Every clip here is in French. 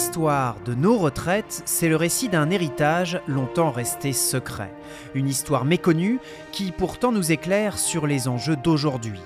l'histoire de nos retraites, c'est le récit d'un héritage longtemps resté secret. Une histoire méconnue qui pourtant nous éclaire sur les enjeux d'aujourd'hui.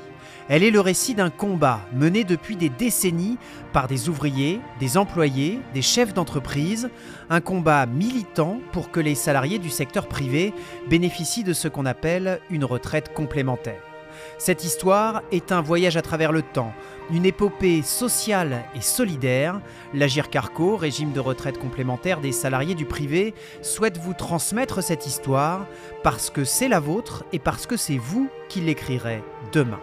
Elle est le récit d'un combat mené depuis des décennies par des ouvriers, des employés, des chefs d'entreprise, un combat militant pour que les salariés du secteur privé bénéficient de ce qu'on appelle une retraite complémentaire. Cette histoire est un voyage à travers le temps, une épopée sociale et solidaire. L'Agir Carco, régime de retraite complémentaire des salariés du privé, souhaite vous transmettre cette histoire parce que c'est la vôtre et parce que c'est vous qui l'écrirez demain.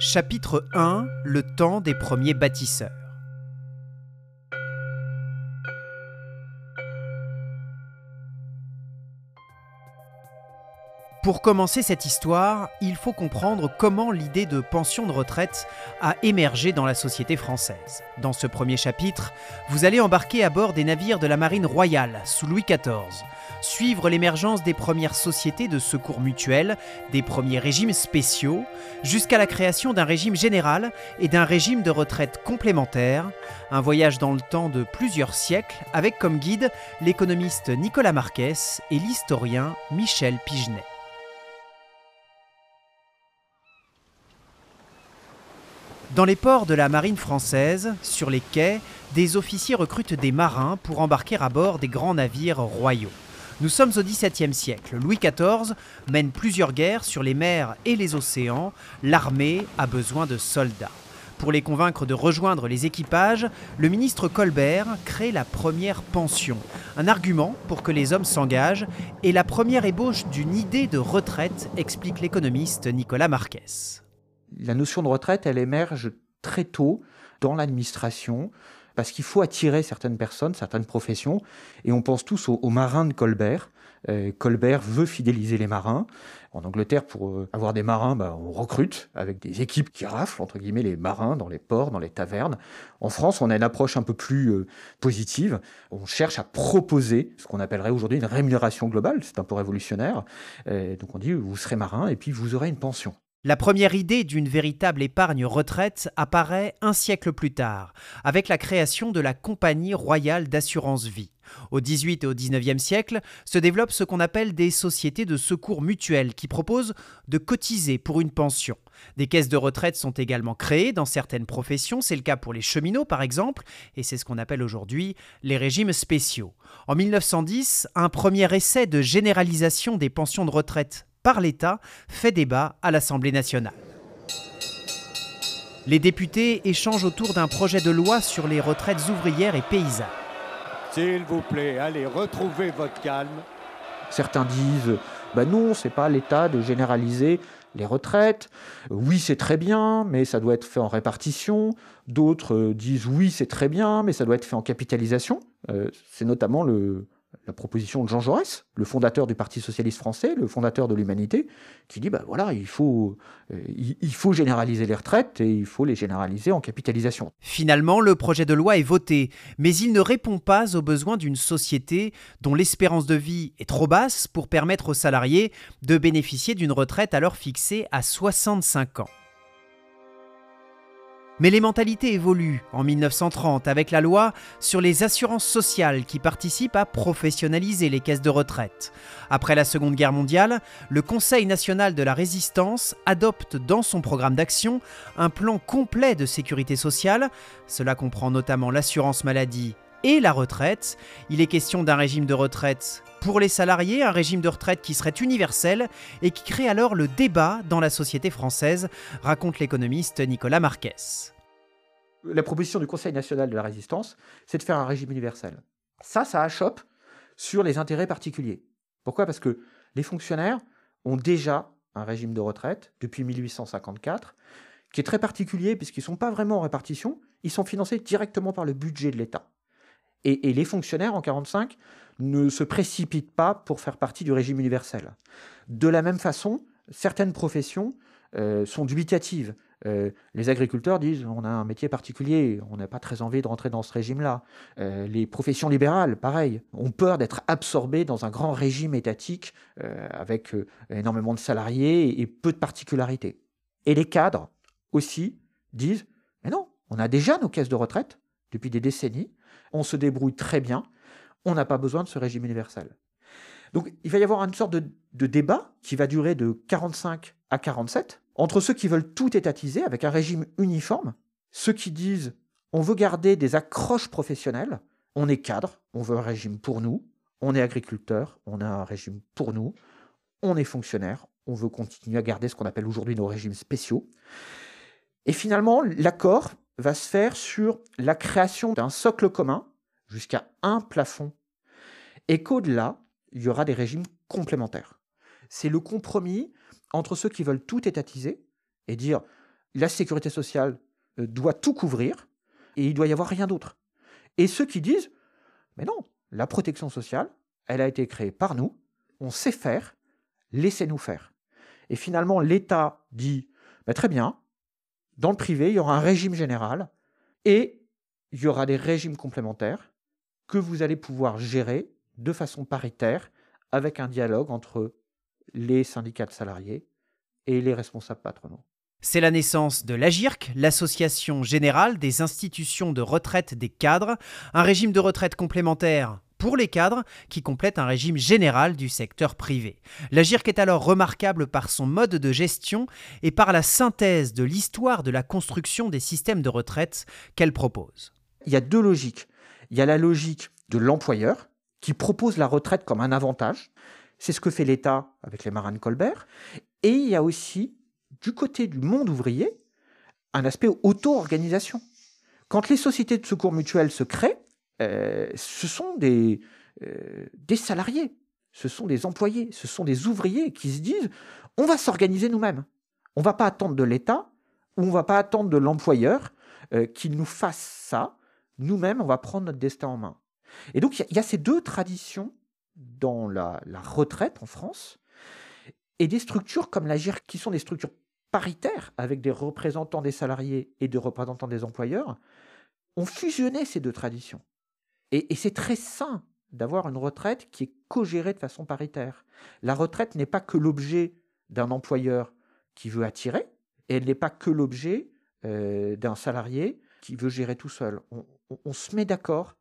Chapitre 1 Le temps des premiers bâtisseurs. Pour commencer cette histoire, il faut comprendre comment l'idée de pension de retraite a émergé dans la société française. Dans ce premier chapitre, vous allez embarquer à bord des navires de la marine royale sous Louis XIV, suivre l'émergence des premières sociétés de secours mutuels, des premiers régimes spéciaux, jusqu'à la création d'un régime général et d'un régime de retraite complémentaire, un voyage dans le temps de plusieurs siècles avec comme guide l'économiste Nicolas Marques et l'historien Michel Pigenet. Dans les ports de la marine française, sur les quais, des officiers recrutent des marins pour embarquer à bord des grands navires royaux. Nous sommes au XVIIe siècle. Louis XIV mène plusieurs guerres sur les mers et les océans. L'armée a besoin de soldats. Pour les convaincre de rejoindre les équipages, le ministre Colbert crée la première pension, un argument pour que les hommes s'engagent et la première ébauche d'une idée de retraite, explique l'économiste Nicolas Marques la notion de retraite, elle émerge très tôt dans l'administration parce qu'il faut attirer certaines personnes, certaines professions, et on pense tous aux, marins de Colbert. Euh, Colbert veut fidéliser les marins. En Angleterre, pour euh, avoir des marins, bah, on recrute avec des équipes qui raflent, entre guillemets, les marins dans les ports, dans les tavernes. En France, on a une approche un peu plus euh, positive. On cherche à proposer ce qu'on appellerait aujourd'hui une rémunération globale. C'est un peu révolutionnaire. donc on dit, vous serez marin et puis vous aurez une pension. La première idée d'une véritable épargne retraite apparaît un siècle plus tard, avec la création de la Compagnie royale d'assurance vie. Au XVIIIe et au XIXe siècle se développent ce qu'on appelle des sociétés de secours mutuels qui proposent de cotiser pour une pension. Des caisses de retraite sont également créées dans certaines professions, c'est le cas pour les cheminots par exemple, et c'est ce qu'on appelle aujourd'hui les régimes spéciaux. En 1910, un premier essai de généralisation des pensions de retraite par l'État fait débat à l'Assemblée nationale. Les députés échangent autour d'un projet de loi sur les retraites ouvrières et paysannes. S'il vous plaît, allez retrouver votre calme. Certains disent bah non, c'est pas l'État de généraliser les retraites. Oui, c'est très bien, mais ça doit être fait en répartition. D'autres disent oui, c'est très bien, mais ça doit être fait en capitalisation. Euh, c'est notamment le, la proposition de Jean Jaurès, le fondateur du Parti socialiste français, le fondateur de l'humanité, qui dit bah voilà, il faut, euh, il faut généraliser les retraites et il faut les généraliser en capitalisation. Finalement, le projet de loi est voté, mais il ne répond pas aux besoins d'une société dont l'espérance de vie est trop basse pour permettre aux salariés de bénéficier d'une retraite alors fixée à 65 ans. Mais les mentalités évoluent en 1930 avec la loi sur les assurances sociales qui participent à professionnaliser les caisses de retraite. Après la Seconde Guerre mondiale, le Conseil national de la résistance adopte dans son programme d'action un plan complet de sécurité sociale. Cela comprend notamment l'assurance maladie et la retraite. Il est question d'un régime de retraite pour les salariés, un régime de retraite qui serait universel et qui crée alors le débat dans la société française, raconte l'économiste Nicolas Marques la proposition du Conseil national de la résistance, c'est de faire un régime universel. Ça, ça achoppe sur les intérêts particuliers. Pourquoi? Parce que les fonctionnaires ont déjà un régime de retraite depuis 1854 qui est très particulier puisqu'ils ne sont pas vraiment en répartition, ils sont financés directement par le budget de l'État. Et, les fonctionnaires en 1945 ne se précipitent pas pour faire partie du régime universel. De la même façon, certaines professions euh, sont dubitatives. Euh, les agriculteurs disent on a un métier particulier, on n'a pas très envie de rentrer dans ce régime-là. Euh, les professions libérales, pareil, ont peur d'être absorbées dans un grand régime étatique avec énormément de salariés et, peu de particularités. Et les cadres aussi disent mais non, on a déjà nos caisses de retraite depuis des décennies, on se débrouille très bien, on n'a pas besoin de ce régime universel. Donc il va y avoir une sorte de, débat qui va durer de 45 à 47 entre ceux qui veulent tout étatiser avec un régime uniforme, ceux qui disent on veut garder des accroches professionnelles, on est cadre, on veut un régime pour nous, on est agriculteur, on a un régime pour nous, on est fonctionnaire, on veut continuer à garder ce qu'on appelle aujourd'hui nos régimes spéciaux. Et finalement, l'accord va se faire sur la création d'un socle commun jusqu'à un plafond, et qu'au-delà, il y aura des régimes complémentaires. C'est le compromis entre ceux qui veulent tout étatiser et dire la sécurité sociale euh, doit tout couvrir et il doit y avoir rien d'autre. Et ceux qui disent mais non, la protection sociale, elle a été créée par nous, on sait faire, laissez-nous faire. Et finalement, l'État dit très bien, dans le privé, il y aura un régime général et il y aura des régimes complémentaires que vous allez pouvoir gérer de façon paritaire avec un dialogue entre les syndicats de salariés et les responsables patronaux. C'est la naissance de l'AGIRC, l'Association générale des institutions de retraite des cadres, un régime de retraite complémentaire pour les cadres qui complète un régime général du secteur privé. L'AGIRC est alors remarquable par son mode de gestion et par la synthèse de l'histoire de la construction des systèmes de retraite qu'elle propose. Il y a deux logiques. Il y a la logique de l'employeur qui propose la retraite comme un avantage c'est ce que fait l'État avec les marins de Colbert. Et il y a aussi, du côté du monde ouvrier, un aspect auto-organisation. Quand les sociétés de secours mutuels se créent, euh, ce sont des, euh, des salariés, ce sont des employés, ce sont des ouvriers qui se disent on va s'organiser nous-mêmes. On ne va pas attendre de l'État ou on ne va pas attendre de l'employeur euh, qu'il nous fasse ça. Nous-mêmes, on va prendre notre destin en main. Et donc, il y, a ces deux traditions dans la, retraite en France, et des structures comme la GIR, qui sont des structures paritaires, avec des représentants des salariés et des représentants des employeurs, ont fusionné ces deux traditions. Et, c'est très sain d'avoir une retraite qui est co-gérée de façon paritaire. La retraite n'est pas que l'objet d'un employeur qui veut attirer, et elle n'est pas que l'objet euh, d'un salarié qui veut gérer tout seul. on se met d'accord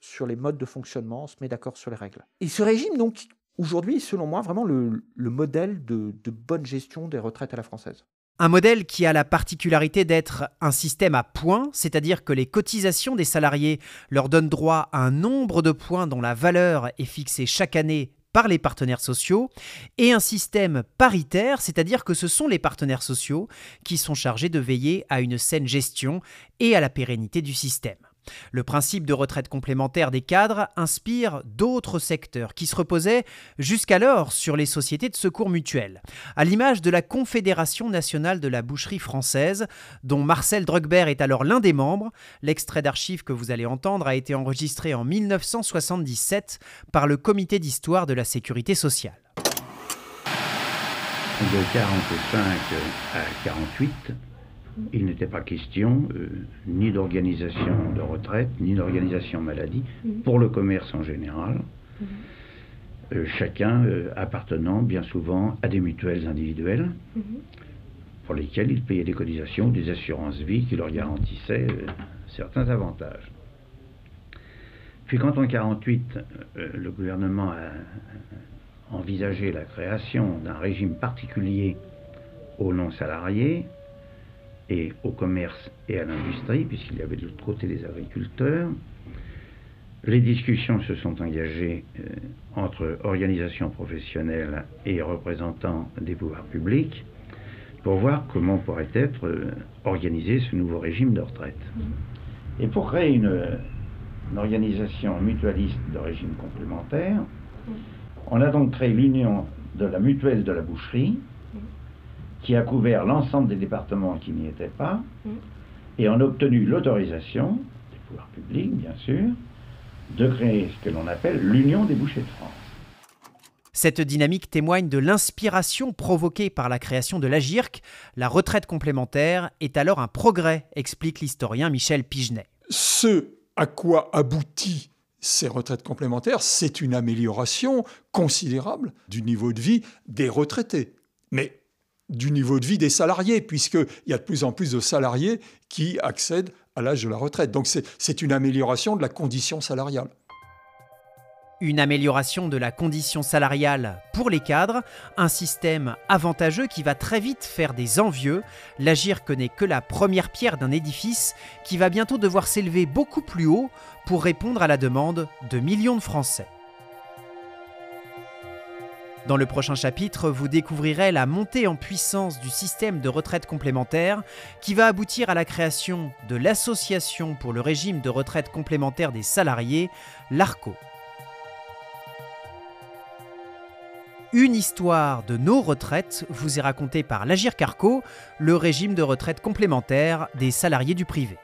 sur les modes de fonctionnement, on se met d'accord sur les règles. Et ce régime, donc, aujourd'hui, selon moi, vraiment le, modèle de, de bonne gestion des retraites à la française. Un modèle qui a la particularité d'être un système à points, c'est-à-dire que les cotisations des salariés leur donnent droit à un nombre de points dont la valeur est fixée chaque année par les partenaires sociaux, et un système paritaire, c'est-à-dire que ce sont les partenaires sociaux qui sont chargés de veiller à une saine gestion et à la pérennité du système. Le principe de retraite complémentaire des cadres inspire d'autres secteurs qui se reposaient jusqu'alors sur les sociétés de secours mutuels, à l'image de la Confédération nationale de la boucherie française, dont Marcel Druckberg est alors l'un des membres. L'extrait d'archives que vous allez entendre a été enregistré en 1977 par le Comité d'histoire de la sécurité sociale. De 45 à 48, il n'était pas question euh, ni d'organisation de retraite, ni d'organisation maladie, mhm. pour le commerce en général. Mhm. Euh, chacun euh, appartenant bien souvent à des mutuelles individuelles, mhm. pour lesquelles il payait des cotisations ou des assurances vie qui leur garantissaient certains avantages. Puis quand en 1948, le gouvernement a envisagé la création d'un régime particulier aux non-salariés, et au commerce et à l'industrie, puisqu'il y avait de l'autre côté des agriculteurs. Les discussions se sont engagées euh, entre organisations professionnelles et représentants des pouvoirs publics pour voir comment pourrait être euh, organisé ce nouveau régime de retraite. Et pour créer une, une organisation mutualiste de régime complémentaire, on a donc créé l'union de la mutuelle de la boucherie, qui a couvert l'ensemble des départements qui n'y étaient pas, mm. et on a obtenu l'autorisation, des pouvoirs publics bien sûr, de créer ce que l'on appelle l'Union des bouchers de France. Cette dynamique témoigne de l'inspiration provoquée par la création de l'AGIRC. La retraite complémentaire est alors un progrès, explique l'historien Michel Pigenet. Ce à quoi aboutit ces retraites complémentaires, c'est une amélioration considérable du niveau de vie des retraités. Mais du niveau de vie des salariés, puisqu'il y a de plus en plus de salariés qui accèdent à l'âge de la retraite. Donc c'est une amélioration de la condition salariale. Une amélioration de la condition salariale pour les cadres, un système avantageux qui va très vite faire des envieux. L'Agir connaît que la première pierre d'un édifice qui va bientôt devoir s'élever beaucoup plus haut pour répondre à la demande de millions de Français. Dans le prochain chapitre, vous découvrirez la montée en puissance du système de retraite complémentaire qui va aboutir à la création de l'Association pour le régime de retraite complémentaire des salariés, l'ARCO. Une histoire de nos retraites vous est racontée par l'Agir Carco, le régime de retraite complémentaire des salariés du privé.